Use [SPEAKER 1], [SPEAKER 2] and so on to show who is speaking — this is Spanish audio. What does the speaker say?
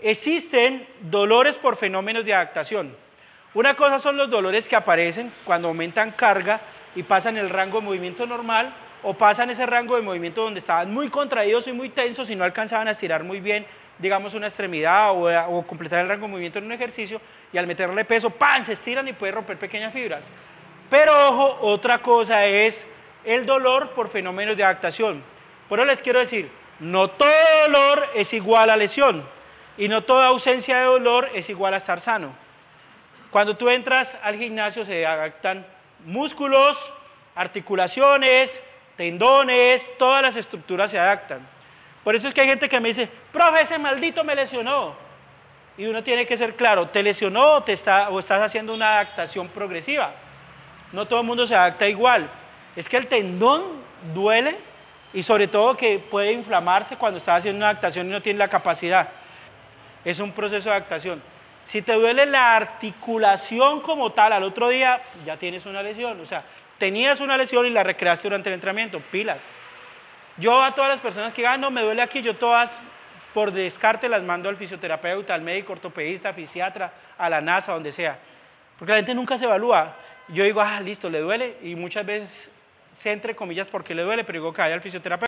[SPEAKER 1] Existen dolores por fenómenos de adaptación. Una cosa son los dolores que aparecen cuando aumentan carga y pasan el rango de movimiento normal o pasan ese rango de movimiento donde estaban muy contraídos y muy tensos y no alcanzaban a estirar muy bien, digamos, una extremidad o, completar el rango de movimiento en un ejercicio y al meterle peso, ¡pam!, se estiran y puede romper pequeñas fibras. Pero ojo, otra cosa es el dolor por fenómenos de adaptación. Por eso les quiero decir, no todo dolor es igual a lesión y no toda ausencia de dolor es igual a estar sano. Cuando tú entras al gimnasio se adaptan músculos, articulaciones, tendones, todas las estructuras se adaptan. Por eso es que hay gente que me dice, profe, ese maldito me lesionó. Y uno tiene que ser claro, ¿te lesionó o, te está, o estás haciendo una adaptación progresiva? No todo el mundo se adapta igual. Es que el tendón duele y sobre todo que puede inflamarse cuando estás haciendo una adaptación y no tiene la capacidad. Es un proceso de adaptación. Si te duele la articulación como tal al otro día, ya tienes una lesión. O sea, tenías una lesión y la recreaste durante el entrenamiento, pilas. Yo a todas las personas que digan, ah, no, me duele aquí, yo todas por descarte las mando al fisioterapeuta, al médico, ortopedista, fisiatra, a la NASA, donde sea. Porque la gente nunca se evalúa. Yo digo, ah, listo, le duele. Y muchas veces sé entre comillas porque le duele, pero digo que vaya al fisioterapeuta.